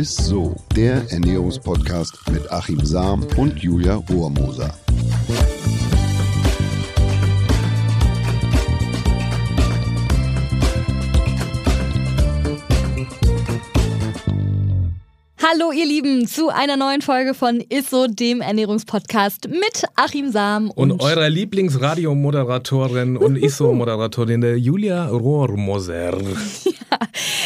ist so, der Ernährungspodcast mit Achim Sam und Julia Rohrmoser. Hallo ihr Lieben zu einer neuen Folge von Isso, dem Ernährungspodcast mit Achim Sam und, und eurer Lieblingsradiomoderatorin und Isso-Moderatorin der Julia Rohrmoser. Ja,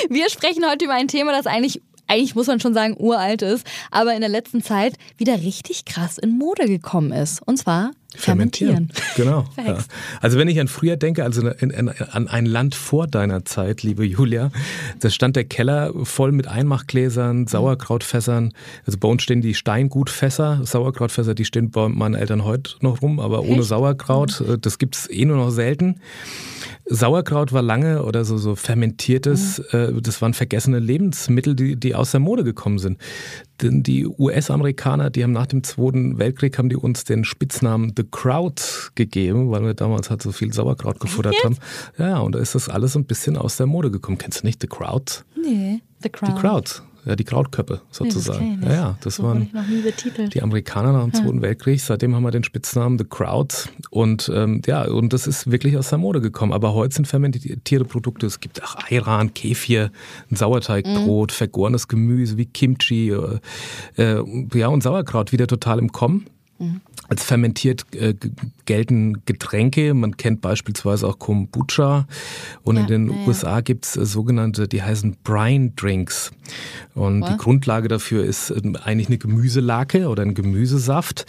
wir sprechen heute über ein Thema, das eigentlich eigentlich muss man schon sagen, uralt ist, aber in der letzten Zeit wieder richtig krass in Mode gekommen ist. Und zwar Fermentieren. Genau. Ja. Also wenn ich an früher denke, also in, in, an ein Land vor deiner Zeit, liebe Julia, da stand der Keller voll mit Einmachgläsern, Sauerkrautfässern. Also bei uns stehen die Steingutfässer, Sauerkrautfässer, die stehen bei meinen Eltern heute noch rum, aber ohne Echt? Sauerkraut, mhm. das gibt's eh nur noch selten. Sauerkraut war lange oder so, so fermentiertes, mhm. äh, das waren vergessene Lebensmittel, die, die aus der Mode gekommen sind. Denn die US-Amerikaner, die haben nach dem Zweiten Weltkrieg, haben die uns den Spitznamen The Crowd gegeben, weil wir damals halt so viel Sauerkraut gefuttert haben. Ja, und da ist das alles ein bisschen aus der Mode gekommen. Kennst du nicht The Crowd? Nee, The Crowd. Die Crowd. Ja, die Krautköppe sozusagen. Nee, das ja, ja, das so waren die Amerikaner nach dem Zweiten ja. Weltkrieg. Seitdem haben wir den Spitznamen The Crowd. Und ähm, ja, und das ist wirklich aus der Mode gekommen. Aber heute sind fermentierte Produkte. Es gibt auch Ayran, Kefir, ein Sauerteigbrot, mhm. vergorenes Gemüse wie Kimchi. Äh, äh, ja, und Sauerkraut wieder total im Kommen. Mhm. Als fermentiert äh, gelten Getränke. Man kennt beispielsweise auch Kombucha. Und ja, in den ja, USA gibt es äh, sogenannte, die heißen Brine Drinks. Und Was? die Grundlage dafür ist äh, eigentlich eine Gemüselake oder ein Gemüsesaft.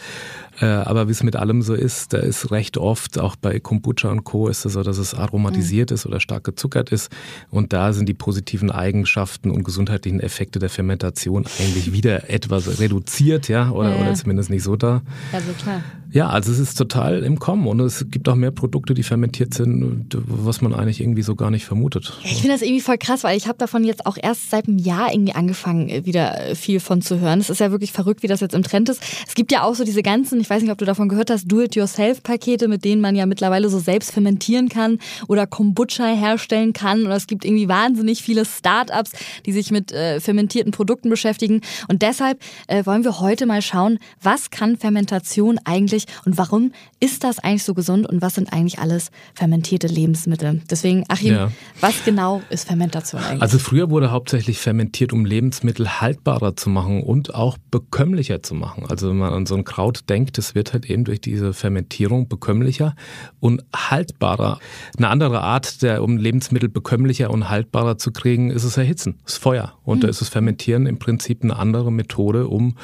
Äh, aber wie es mit allem so ist, da ist recht oft, auch bei Kombucha und Co. ist es so, dass es aromatisiert mhm. ist oder stark gezuckert ist. Und da sind die positiven Eigenschaften und gesundheitlichen Effekte der Fermentation eigentlich wieder etwas reduziert, ja, oder, ja, ja. oder zumindest nicht so da. Also klar. Ja, also es ist total im Kommen und es gibt auch mehr Produkte, die fermentiert sind, was man eigentlich irgendwie so gar nicht vermutet. Ich finde das irgendwie voll krass, weil ich habe davon jetzt auch erst seit einem Jahr irgendwie angefangen, äh, wieder äh, viel von zu hören. Es ist ja wirklich verrückt, wie das jetzt im Trend ist. Es gibt ja auch so diese ganzen, ich weiß nicht, ob du davon gehört hast, Do-it-yourself-Pakete, mit denen man ja mittlerweile so selbst fermentieren kann oder Kombucha herstellen kann. Oder es gibt irgendwie wahnsinnig viele Startups, die sich mit äh, fermentierten Produkten beschäftigen. Und deshalb äh, wollen wir heute mal schauen, was kann Fermentation eigentlich und warum ist das eigentlich so gesund und was sind eigentlich alles fermentierte Lebensmittel? Deswegen, Achim, ja. was genau ist Fermentation eigentlich? Also früher wurde hauptsächlich fermentiert, um Lebensmittel haltbarer zu machen und auch bekömmlicher zu machen. Also wenn man an so ein Kraut denkt, es wird halt eben durch diese Fermentierung bekömmlicher und haltbarer. Eine andere Art, der, um Lebensmittel bekömmlicher und haltbarer zu kriegen, ist es Erhitzen, das Feuer. Und mhm. da ist das Fermentieren im Prinzip eine andere Methode, um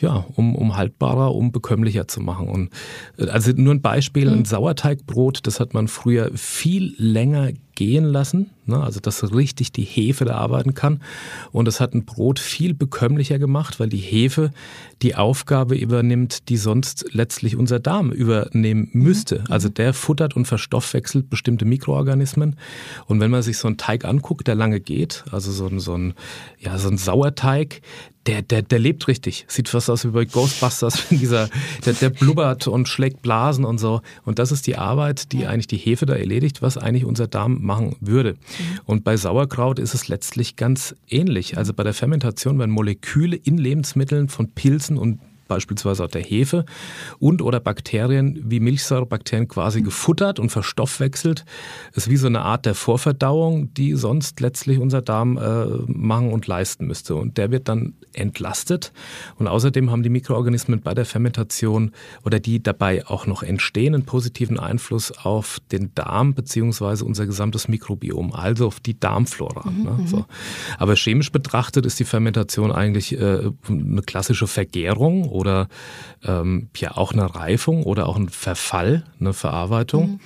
ja, um, um haltbarer, um bekömmlicher zu machen. Und äh, also nur ein Beispiel, ein mhm. Sauerteigbrot, das hat man früher viel länger gehen lassen, ne? also dass richtig die Hefe da arbeiten kann. Und das hat ein Brot viel bekömmlicher gemacht, weil die Hefe die Aufgabe übernimmt, die sonst letztlich unser Darm übernehmen müsste. Mhm. Also der futtert und verstoffwechselt bestimmte Mikroorganismen. Und wenn man sich so einen Teig anguckt, der lange geht, also so ein, so ein, ja, so ein Sauerteig, der, der, der lebt richtig. Sieht fast aus wie bei Ghostbusters. Dieser, der, der blubbert und schlägt Blasen und so. Und das ist die Arbeit, die eigentlich die Hefe da erledigt, was eigentlich unser Darm machen würde. Mhm. Und bei Sauerkraut ist es letztlich ganz ähnlich. Also bei der Fermentation werden Moleküle in Lebensmitteln von Pilzen und beispielsweise auch der Hefe und oder Bakterien wie Milchsäurebakterien quasi gefuttert und verstoffwechselt. Das ist wie so eine Art der Vorverdauung, die sonst letztlich unser Darm äh, machen und leisten müsste. Und der wird dann entlastet. Und außerdem haben die Mikroorganismen bei der Fermentation oder die dabei auch noch entstehen einen positiven Einfluss auf den Darm beziehungsweise unser gesamtes Mikrobiom, also auf die Darmflora. Mhm, ne? Mhm. So. Aber chemisch betrachtet ist die Fermentation eigentlich äh, eine klassische Vergärung oder ähm, ja auch eine Reifung oder auch ein Verfall, eine Verarbeitung. Mhm.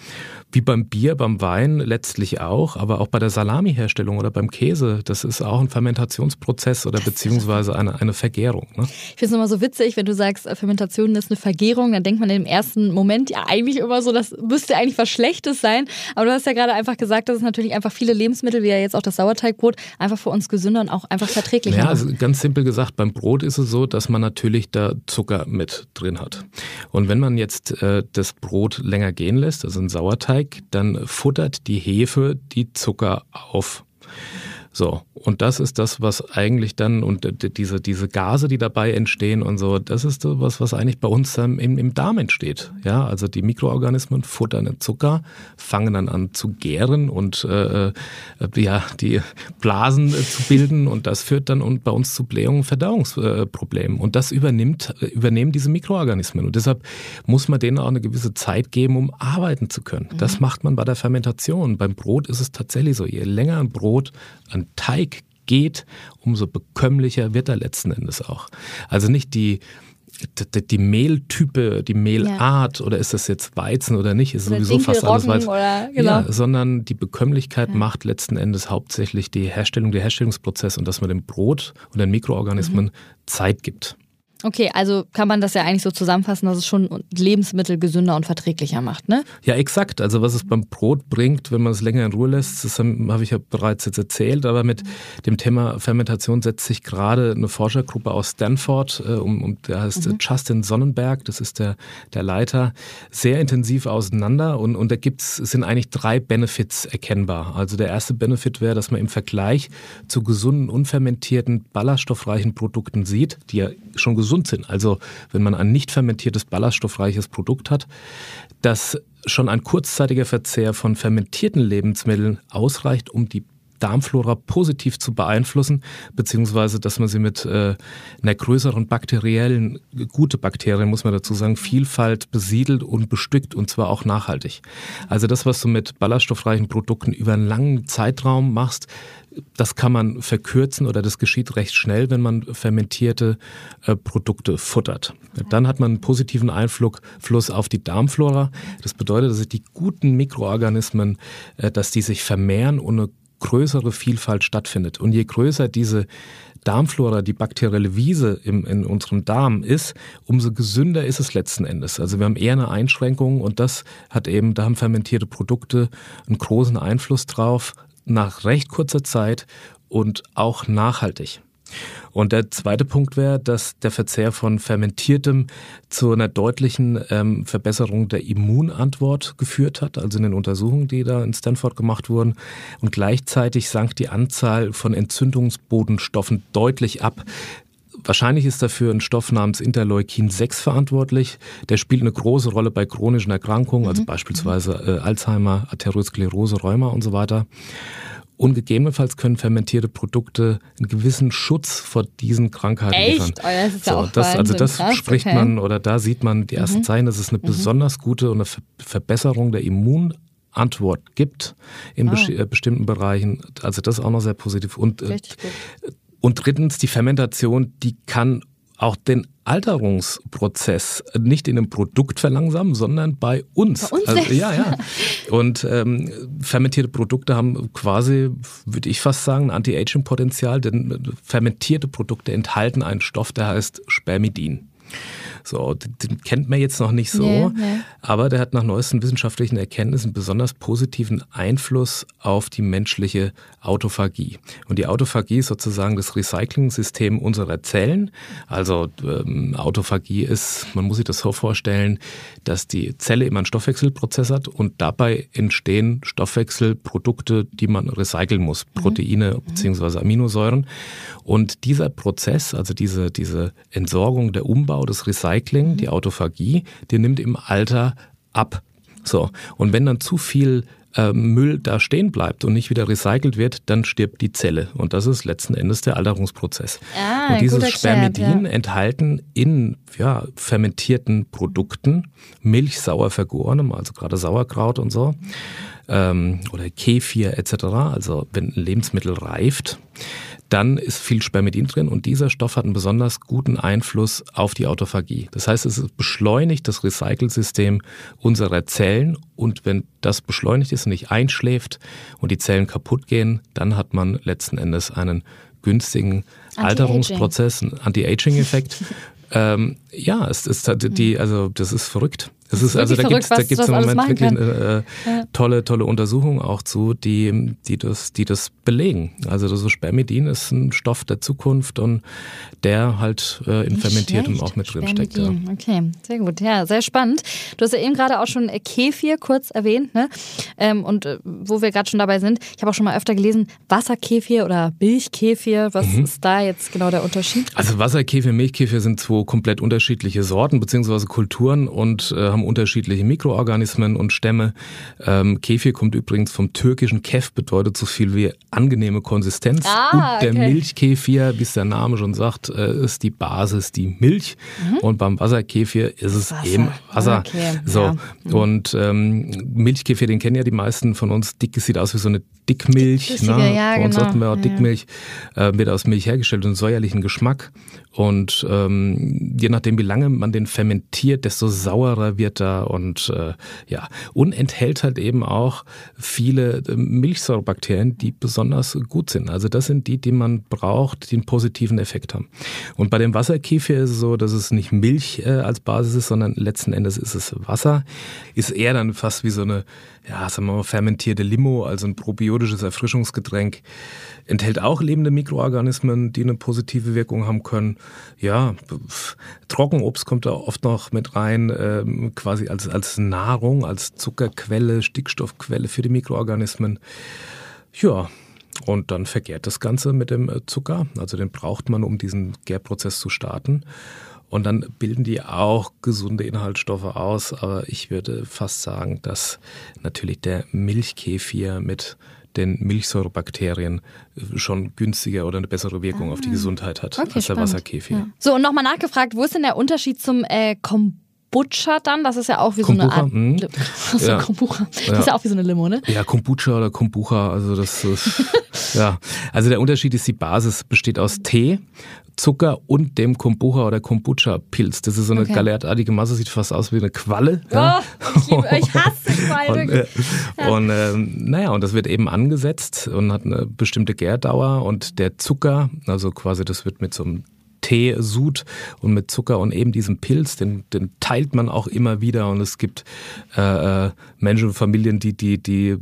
Wie beim Bier, beim Wein letztlich auch, aber auch bei der Salamiherstellung oder beim Käse, das ist auch ein Fermentationsprozess oder beziehungsweise eine, eine Vergärung. Ne? Ich finde es immer so witzig, wenn du sagst, Fermentation ist eine Vergärung, dann denkt man im ersten Moment ja eigentlich immer so, das müsste eigentlich was Schlechtes sein. Aber du hast ja gerade einfach gesagt, dass es natürlich einfach viele Lebensmittel, wie ja jetzt auch das Sauerteigbrot, einfach für uns gesünder und auch einfach verträglicher Ja, also ganz simpel gesagt, beim Brot ist es so, dass man natürlich da Zucker mit drin hat. Und wenn man jetzt äh, das Brot länger gehen lässt, also ein Sauerteig, dann futtert die Hefe die Zucker auf. So, und das ist das, was eigentlich dann, und diese, diese Gase, die dabei entstehen und so, das ist so was, was eigentlich bei uns ähm, im, im Darm entsteht. Ja, also die Mikroorganismen futtern den Zucker, fangen dann an zu gären und äh, äh ja, die Blasen äh, zu bilden und das führt dann und bei uns zu Blähungen, Verdauungsproblemen. Und das übernimmt, äh, übernehmen diese Mikroorganismen. Und deshalb muss man denen auch eine gewisse Zeit geben, um arbeiten zu können. Mhm. Das macht man bei der Fermentation. Beim Brot ist es tatsächlich so. Je länger ein Brot an Teig geht, umso bekömmlicher wird er letzten Endes auch. Also nicht die, die, die Mehltype, die Mehlart ja. oder ist das jetzt Weizen oder nicht, ist oder sowieso fast alles Weizen. Oder, genau. ja, sondern die Bekömmlichkeit ja. macht letzten Endes hauptsächlich die Herstellung, der Herstellungsprozess und dass man dem Brot und den Mikroorganismen mhm. Zeit gibt. Okay, also kann man das ja eigentlich so zusammenfassen, dass es schon Lebensmittel gesünder und verträglicher macht, ne? Ja, exakt. Also was es beim Brot bringt, wenn man es länger in Ruhe lässt, das habe ich ja bereits jetzt erzählt, aber mit dem Thema Fermentation setzt sich gerade eine Forschergruppe aus Stanford, äh, um, um der heißt mhm. Justin Sonnenberg, das ist der, der Leiter, sehr intensiv auseinander und, und da gibt's, sind eigentlich drei Benefits erkennbar. Also der erste Benefit wäre, dass man im Vergleich zu gesunden, unfermentierten, ballaststoffreichen Produkten sieht, die ja schon gesund gesund sind. Also wenn man ein nicht fermentiertes, ballaststoffreiches Produkt hat, dass schon ein kurzzeitiger Verzehr von fermentierten Lebensmitteln ausreicht, um die Darmflora positiv zu beeinflussen, beziehungsweise dass man sie mit äh, einer größeren bakteriellen, gute Bakterien, muss man dazu sagen, Vielfalt besiedelt und bestückt und zwar auch nachhaltig. Also das, was du mit ballaststoffreichen Produkten über einen langen Zeitraum machst, das kann man verkürzen oder das geschieht recht schnell, wenn man fermentierte äh, Produkte futtert. Dann hat man einen positiven Einfluss auf die Darmflora. Das bedeutet, dass sich die guten Mikroorganismen, äh, dass die sich vermehren und eine größere Vielfalt stattfindet. Und je größer diese Darmflora, die bakterielle Wiese im, in unserem Darm ist, umso gesünder ist es letzten Endes. Also wir haben eher eine Einschränkung und das hat eben, da haben fermentierte Produkte einen großen Einfluss drauf, nach recht kurzer Zeit und auch nachhaltig. Und der zweite Punkt wäre, dass der Verzehr von Fermentiertem zu einer deutlichen ähm, Verbesserung der Immunantwort geführt hat, also in den Untersuchungen, die da in Stanford gemacht wurden. Und gleichzeitig sank die Anzahl von Entzündungsbodenstoffen deutlich ab. Wahrscheinlich ist dafür ein Stoff namens Interleukin 6 verantwortlich. Der spielt eine große Rolle bei chronischen Erkrankungen, also mhm. beispielsweise äh, Alzheimer, Arteriosklerose, Rheuma und so weiter. Und gegebenenfalls können fermentierte Produkte einen gewissen Schutz vor diesen Krankheiten Echt? liefern. Oh, das ist so, auch das, also das krass, spricht okay. man oder da sieht man die ersten mhm. Zeichen, dass es eine mhm. besonders gute und eine Verbesserung der Immunantwort gibt in oh. bestimmten Bereichen. Also das ist auch noch sehr positiv. Und, äh, und drittens, die Fermentation, die kann auch den Alterungsprozess nicht in einem Produkt verlangsamen, sondern bei uns. Bei uns also, ja, ja. Und ähm, fermentierte Produkte haben quasi, würde ich fast sagen, ein Anti-Aging-Potenzial, denn fermentierte Produkte enthalten einen Stoff, der heißt Spermidin. So, den kennt man jetzt noch nicht so, nee, nee. aber der hat nach neuesten wissenschaftlichen Erkenntnissen besonders positiven Einfluss auf die menschliche Autophagie. Und die Autophagie ist sozusagen das Recycling-System unserer Zellen. Also ähm, Autophagie ist, man muss sich das so vorstellen, dass die Zelle immer einen Stoffwechselprozess hat und dabei entstehen Stoffwechselprodukte, die man recyceln muss, mhm. Proteine mhm. bzw. Aminosäuren. Und dieser Prozess, also diese, diese Entsorgung, der Umbau, des Recycling, die Autophagie, die nimmt im Alter ab. So. Und wenn dann zu viel äh, Müll da stehen bleibt und nicht wieder recycelt wird, dann stirbt die Zelle. Und das ist letzten Endes der Alterungsprozess. Ah, und dieses Spermidin ja. enthalten in ja, fermentierten Produkten, milchsauer vergorenem, also gerade Sauerkraut und so, ähm, oder Kefir etc., also wenn ein Lebensmittel reift, dann ist viel Spermidin drin und dieser Stoff hat einen besonders guten Einfluss auf die Autophagie. Das heißt, es beschleunigt das Recycelsystem unserer Zellen und wenn das beschleunigt ist und nicht einschläft und die Zellen kaputt gehen, dann hat man letzten Endes einen günstigen Anti Alterungsprozess, einen Anti-Aging-Effekt. ähm, ja, es ist die, also das ist verrückt. Das ist, also da gibt es da gibt's im Moment wirklich eine äh, ja. tolle, tolle Untersuchung auch zu, die, die, das, die das belegen. Also so Spermidin ist ein Stoff der Zukunft und der halt äh, in Fermentiertem auch mit drin steckt. Ja. Okay, sehr gut. Ja, sehr spannend. Du hast ja eben gerade auch schon Kefir kurz erwähnt, ne? Ähm, und äh, wo wir gerade schon dabei sind, ich habe auch schon mal öfter gelesen, Wasserkefir oder Milchkefir. Was mhm. ist da jetzt genau der Unterschied? Also Wasserkefir, Milchkefir sind zwei komplett unterschiedliche Sorten bzw. Kulturen und äh, haben unterschiedliche Mikroorganismen und Stämme. Ähm, Kefir kommt übrigens vom türkischen Kef, bedeutet so viel wie angenehme Konsistenz. Ah, und der okay. Milchkefir, wie es der Name schon sagt, äh, ist die Basis, die Milch. Mhm. Und beim Wasserkefir ist es Wasser. eben Wasser. Okay. So. Ja. Mhm. Und ähm, Milchkefir, den kennen ja die meisten von uns. Dick sieht aus wie so eine Dickmilch. Flüssige, ne? ja, Bei uns genau. wir auch Dickmilch. Äh, wird aus Milch hergestellt und säuerlichen Geschmack. Und ähm, je nachdem, wie lange man den fermentiert, desto saurer wird er und äh, ja, und enthält halt eben auch viele äh, Milchsäurebakterien, die besonders gut sind. Also das sind die, die man braucht, die einen positiven Effekt haben. Und bei dem Wasserkefir ist es so, dass es nicht Milch äh, als Basis ist, sondern letzten Endes ist es Wasser. Ist eher dann fast wie so eine, ja, sagen wir mal, fermentierte Limo, also ein probiotisches Erfrischungsgetränk. Enthält auch lebende Mikroorganismen, die eine positive Wirkung haben können. Ja, Trockenobst kommt da oft noch mit rein, ähm, quasi als, als Nahrung, als Zuckerquelle, Stickstoffquelle für die Mikroorganismen. Ja, und dann vergärt das Ganze mit dem äh, Zucker. Also den braucht man, um diesen Gärprozess zu starten. Und dann bilden die auch gesunde Inhaltsstoffe aus. Aber ich würde fast sagen, dass natürlich der Milchkefir mit den Milchsäurebakterien schon günstiger oder eine bessere Wirkung ah. auf die ah. Gesundheit hat okay, als der Wasserkefir. Ja. So, und nochmal nachgefragt, wo ist denn der Unterschied zum äh, Kombucha dann? Das ist ja auch wie Kombucha, so eine Art. Mh. Also ja. Kombucha. Das ja. ist ja auch wie so eine Limo, ne? Ja, Kombucha oder Kombucha, also das ist. ja. Also der Unterschied ist, die Basis besteht aus Tee. Zucker und dem Kombucha oder Kombucha-Pilz. Das ist so eine okay. galertartige Masse, sieht fast aus wie eine Qualle. Oh, ja. ich, liebe, ich hasse Quallen. und, äh, ja. und äh, naja, und das wird eben angesetzt und hat eine bestimmte Gärdauer und der Zucker, also quasi das wird mit so einem Teesud und mit Zucker und eben diesem Pilz, den, den teilt man auch immer wieder und es gibt äh, äh Menschen und Familien, die, die, die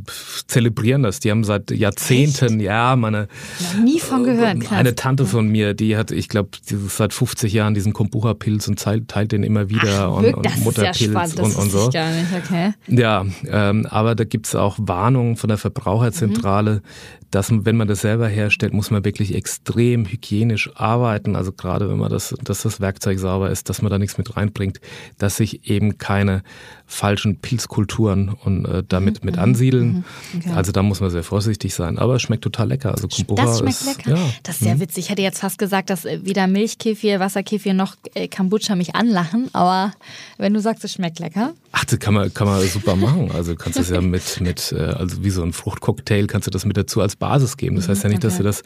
zelebrieren das. Die haben seit Jahrzehnten, Echt? ja, meine Noch nie von gehört. Krass. Eine Tante von mir, die hat, ich glaube, seit 50 Jahren diesen Kombucha-Pilz und teilt, teilt den immer wieder Ach, und, und Mutterpilz ja und, und so. okay. Ja, ähm, aber da gibt es auch Warnungen von der Verbraucherzentrale, mhm dass wenn man das selber herstellt, muss man wirklich extrem hygienisch arbeiten. Also gerade wenn man das, dass das Werkzeug sauber ist, dass man da nichts mit reinbringt, dass sich eben keine falschen Pilzkulturen und äh, damit mhm. mit ansiedeln. Mhm. Okay. Also da muss man sehr vorsichtig sein. Aber es schmeckt total lecker. Also Kombucha das schmeckt ist, lecker. Ja. Das ist sehr mhm. witzig. Ich hätte jetzt fast gesagt, dass äh, weder Milchkefir, Wasserkefir noch äh, Kombucha mich anlachen. Aber wenn du sagst, es schmeckt lecker. Ach, das kann man, kann man super machen. Also kannst du es ja mit, mit, äh, also wie so ein Fruchtcocktail kannst du das mit dazu als Basis geben. Das heißt ja nicht, okay. dass du das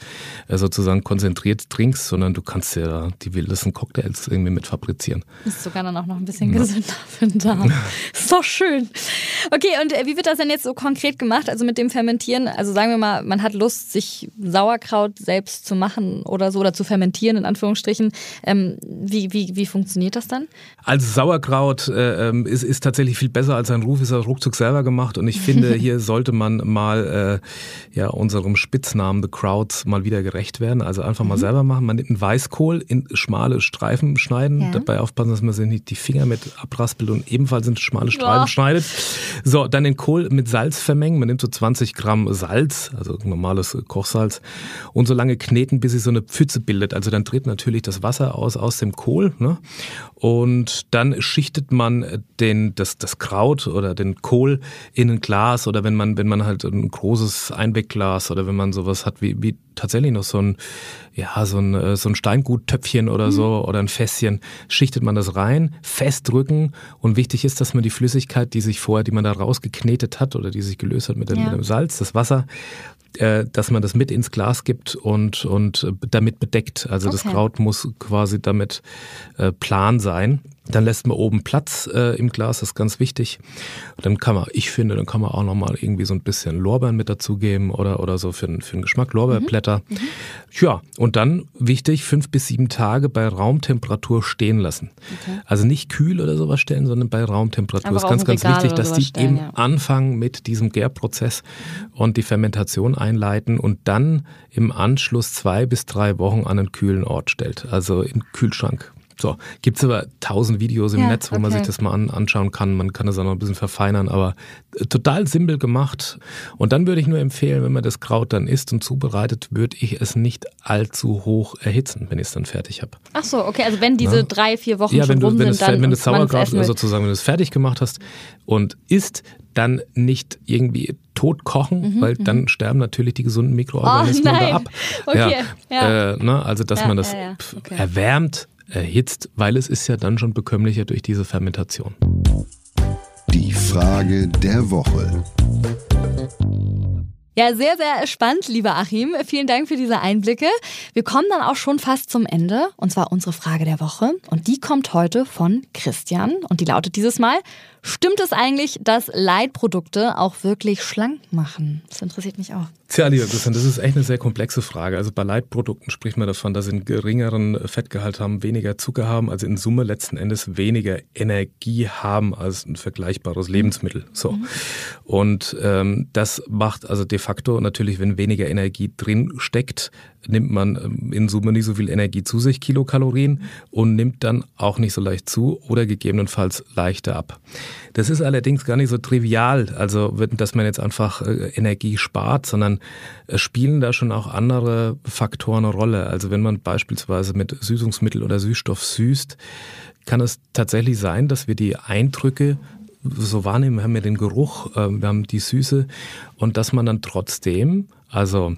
äh, sozusagen konzentriert trinkst, sondern du kannst ja die wildesten Cocktails irgendwie mit fabrizieren. Ist sogar dann auch noch ein bisschen gesünder für den Darm. Ist doch schön. Okay, und äh, wie wird das denn jetzt so konkret gemacht? Also mit dem Fermentieren? Also sagen wir mal, man hat Lust, sich Sauerkraut selbst zu machen oder so oder zu fermentieren, in Anführungsstrichen. Ähm, wie, wie, wie funktioniert das dann? Also Sauerkraut äh, ähm, ist, ist tatsächlich viel besser als ein Ruf, ist er ruckzuck selber gemacht. Und ich finde, hier sollte man mal äh, ja, unserem Spitznamen The Crowds mal wieder gerecht werden. Also einfach mal mhm. selber machen. Man nimmt einen Weißkohl in schmale Streifen schneiden. Ja. Dabei aufpassen, dass man sich nicht die Finger mit abraspelt und ebenfalls in schmale Streifen oh. schneidet. So, dann den Kohl mit Salz vermengen. Man nimmt so 20 Gramm Salz, also normales Kochsalz, und so lange kneten, bis sich so eine Pfütze bildet. Also dann tritt natürlich das Wasser aus aus dem Kohl. Ne? Und dann schichtet man den, das, das Kraut oder den Kohl in ein Glas oder wenn man, wenn man halt ein großes Einwegglas oder wenn man sowas hat wie, wie tatsächlich noch so ein, ja, so ein, äh, so ein Steinguttöpfchen oder so mhm. oder ein Fässchen, schichtet man das rein, festdrücken und wichtig ist, dass man die Flüssigkeit, die sich vorher, die man da rausgeknetet hat oder die sich gelöst hat mit dem, ja. mit dem Salz, das Wasser, äh, dass man das mit ins Glas gibt und, und damit bedeckt. Also okay. das Kraut muss quasi damit äh, plan sein. Dann lässt man oben Platz äh, im Glas, das ist ganz wichtig. dann kann man, ich finde, dann kann man auch nochmal irgendwie so ein bisschen Lorbeeren mit dazugeben oder, oder so für, für den Geschmack, Lorbeerblätter. Mhm. Mhm. Ja, und dann wichtig, fünf bis sieben Tage bei Raumtemperatur stehen lassen. Okay. Also nicht kühl oder sowas stellen, sondern bei Raumtemperatur. Das ist ganz, ganz wichtig, dass die stellen, eben ja. anfangen mit diesem Gärprozess und die Fermentation einleiten und dann im Anschluss zwei bis drei Wochen an einen kühlen Ort stellt. Also im Kühlschrank so, gibt es aber tausend Videos im ja, Netz, wo okay. man sich das mal an, anschauen kann. Man kann das auch noch ein bisschen verfeinern, aber äh, total simpel gemacht. Und dann würde ich nur empfehlen, wenn man das Kraut dann isst und zubereitet, würde ich es nicht allzu hoch erhitzen, wenn ich es dann fertig habe. Ach so, okay, also wenn diese Na? drei, vier Wochen ja, schon du, rum wenn sind, dann wenn du Sauerkraut sozusagen, wenn du es fertig gemacht hast und isst, dann nicht irgendwie tot kochen, mhm, weil dann mhm. sterben natürlich die gesunden Mikroorganismen oh, da ab. Okay, ja, ja. Äh, ne, also dass man das okay. erwärmt, erhitzt, weil es ist ja dann schon bekömmlicher durch diese Fermentation. Die Frage der Woche. Ja, sehr, sehr spannend, lieber Achim. Vielen Dank für diese Einblicke. Wir kommen dann auch schon fast zum Ende, und zwar unsere Frage der Woche. Und die kommt heute von Christian und die lautet dieses Mal, Stimmt es eigentlich, dass Leitprodukte auch wirklich schlank machen? Das interessiert mich auch. Tja, lieber Christian, das ist echt eine sehr komplexe Frage. Also bei Leitprodukten spricht man davon, dass sie einen geringeren Fettgehalt haben, weniger Zucker haben, also in Summe letzten Endes weniger Energie haben als ein vergleichbares Lebensmittel. So. Mhm. Und ähm, das macht also de facto natürlich, wenn weniger Energie drin steckt, nimmt man ähm, in Summe nicht so viel Energie zu sich, Kilokalorien, und nimmt dann auch nicht so leicht zu oder gegebenenfalls leichter ab. Das ist allerdings gar nicht so trivial, also dass man jetzt einfach äh, Energie spart, sondern spielen da schon auch andere Faktoren eine Rolle. Also wenn man beispielsweise mit Süßungsmittel oder Süßstoff süßt, kann es tatsächlich sein, dass wir die Eindrücke so wahrnehmen, wir haben ja den Geruch, äh, wir haben die Süße und dass man dann trotzdem, also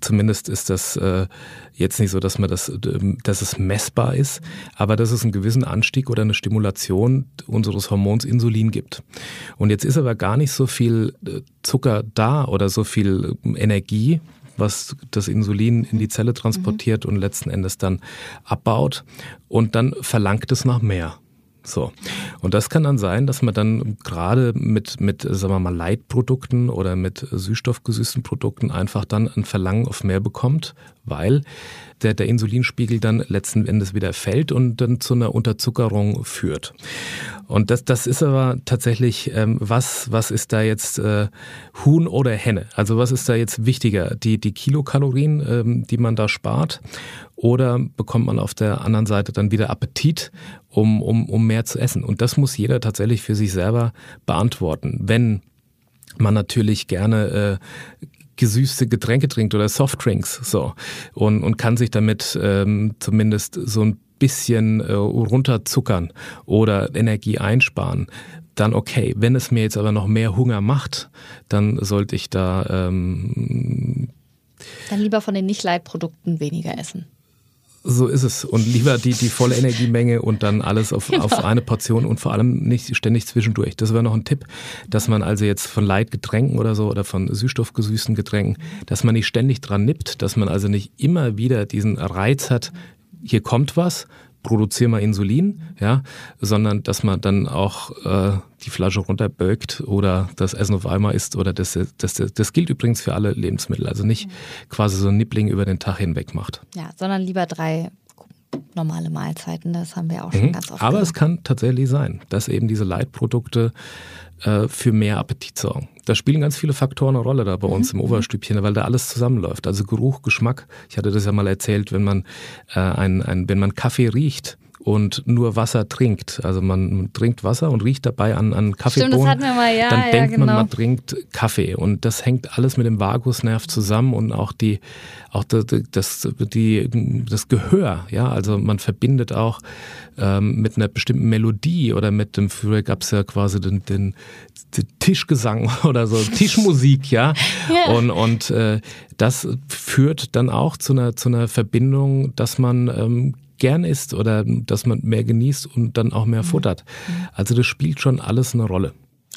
Zumindest ist das äh, jetzt nicht so, dass man das, dass es messbar ist, aber dass es einen gewissen Anstieg oder eine Stimulation unseres Hormons Insulin gibt. Und jetzt ist aber gar nicht so viel äh, Zucker da oder so viel Energie, was das Insulin in die Zelle transportiert mhm. und letzten Endes dann abbaut. Und dann verlangt es nach mehr. So. Und das kann dann sein, dass man dann gerade mit, mit, sagen wir mal, Leitprodukten oder mit süßstoffgesüßten Produkten einfach dann ein Verlangen auf mehr bekommt, weil der, der Insulinspiegel dann letzten Endes wieder fällt und dann zu einer Unterzuckerung führt. Und das, das ist aber tatsächlich, ähm, was, was ist da jetzt äh, Huhn oder Henne? Also was ist da jetzt wichtiger? Die, die Kilokalorien, ähm, die man da spart? Oder bekommt man auf der anderen Seite dann wieder Appetit, um, um, um mehr zu essen? Und das muss jeder tatsächlich für sich selber beantworten. Wenn man natürlich gerne äh, gesüßte Getränke trinkt oder Softdrinks so und, und kann sich damit ähm, zumindest so ein bisschen äh, runterzuckern oder Energie einsparen, dann okay. Wenn es mir jetzt aber noch mehr Hunger macht, dann sollte ich da ähm, dann lieber von den Nicht-Leitprodukten weniger essen. So ist es. Und lieber die, die volle Energiemenge und dann alles auf, genau. auf eine Portion und vor allem nicht ständig zwischendurch. Das wäre noch ein Tipp, dass man also jetzt von Leitgetränken oder so oder von süßstoffgesüßten Getränken, dass man nicht ständig dran nippt, dass man also nicht immer wieder diesen Reiz hat, hier kommt was, produziere mal Insulin, ja, sondern dass man dann auch äh, die Flasche runterbögt oder das Essen auf einmal isst oder das, das, das, das gilt übrigens für alle Lebensmittel, also nicht quasi so ein Nippling über den Tag hinweg macht. Ja, sondern lieber drei normale Mahlzeiten, das haben wir auch schon mhm. ganz oft Aber gehört. es kann tatsächlich sein, dass eben diese Leitprodukte äh, für mehr Appetit sorgen. Da spielen ganz viele Faktoren eine Rolle da bei uns mhm. im Oberstübchen, weil da alles zusammenläuft. Also Geruch, Geschmack. Ich hatte das ja mal erzählt, wenn man äh, ein, ein, wenn man Kaffee riecht, und nur Wasser trinkt. Also man trinkt Wasser und riecht dabei an, an Kaffeebohnen. Stimmt, mal, ja, dann ja, denkt genau. man, man trinkt Kaffee. Und das hängt alles mit dem Vagusnerv zusammen und auch die, auch das, das, die, das Gehör. Ja, also man verbindet auch ähm, mit einer bestimmten Melodie oder mit dem, früher gab es ja quasi den, den, den, Tischgesang oder so, Tischmusik, ja. ja. Und, und äh, das führt dann auch zu einer, zu einer Verbindung, dass man ähm, gern isst oder dass man mehr genießt und dann auch mehr mhm. futtert. Also das spielt schon alles eine Rolle.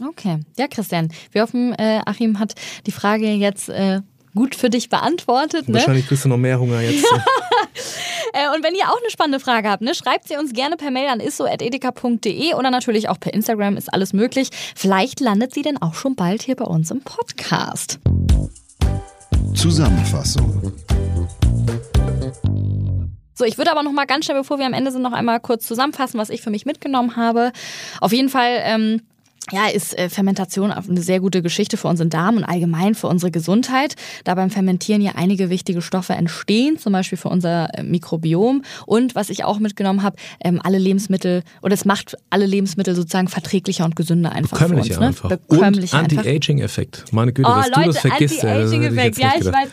Okay, ja Christian, wir hoffen, äh, Achim hat die Frage jetzt äh, gut für dich beantwortet. Ne? Wahrscheinlich kriegst du noch mehr Hunger jetzt. äh, und wenn ihr auch eine spannende Frage habt, ne, schreibt sie uns gerne per Mail an isso.edeka.de oder natürlich auch per Instagram, ist alles möglich. Vielleicht landet sie dann auch schon bald hier bei uns im Podcast. Zusammenfassung. So, ich würde aber noch mal ganz schnell, bevor wir am Ende sind, noch einmal kurz zusammenfassen, was ich für mich mitgenommen habe. Auf jeden Fall ähm, ja, ist äh, Fermentation eine sehr gute Geschichte für unseren Darm und allgemein für unsere Gesundheit, da beim Fermentieren ja einige wichtige Stoffe entstehen, zum Beispiel für unser äh, Mikrobiom. Und was ich auch mitgenommen habe, ähm, alle Lebensmittel, oder es macht alle Lebensmittel sozusagen verträglicher und gesünder einfach für uns. Ne? einfach. Bekömmlicher und Anti-Aging-Effekt. Meine Güte, oh, dass Leute, du das vergisst. Anti-Aging-Effekt. Ja, ich weiß.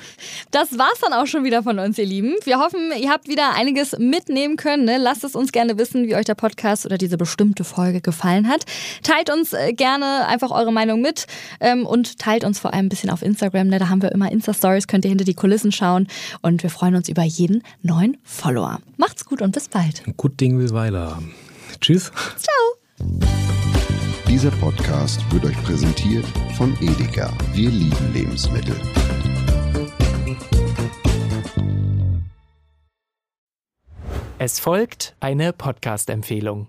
Das war's dann auch schon wieder von uns, ihr Lieben. Wir hoffen, ihr habt wieder einiges mitnehmen können. Ne? Lasst es uns gerne wissen, wie euch der Podcast oder diese bestimmte Folge gefallen hat. Teilt uns äh, gerne einfach eure Meinung mit ähm, und teilt uns vor allem ein bisschen auf Instagram. Ne? Da haben wir immer Insta-Stories, könnt ihr hinter die Kulissen schauen und wir freuen uns über jeden neuen Follower. Macht's gut und bis bald. Gut Ding will Weiler. Tschüss. Ciao. Dieser Podcast wird euch präsentiert von Edeka. Wir lieben Lebensmittel. Es folgt eine Podcast-Empfehlung.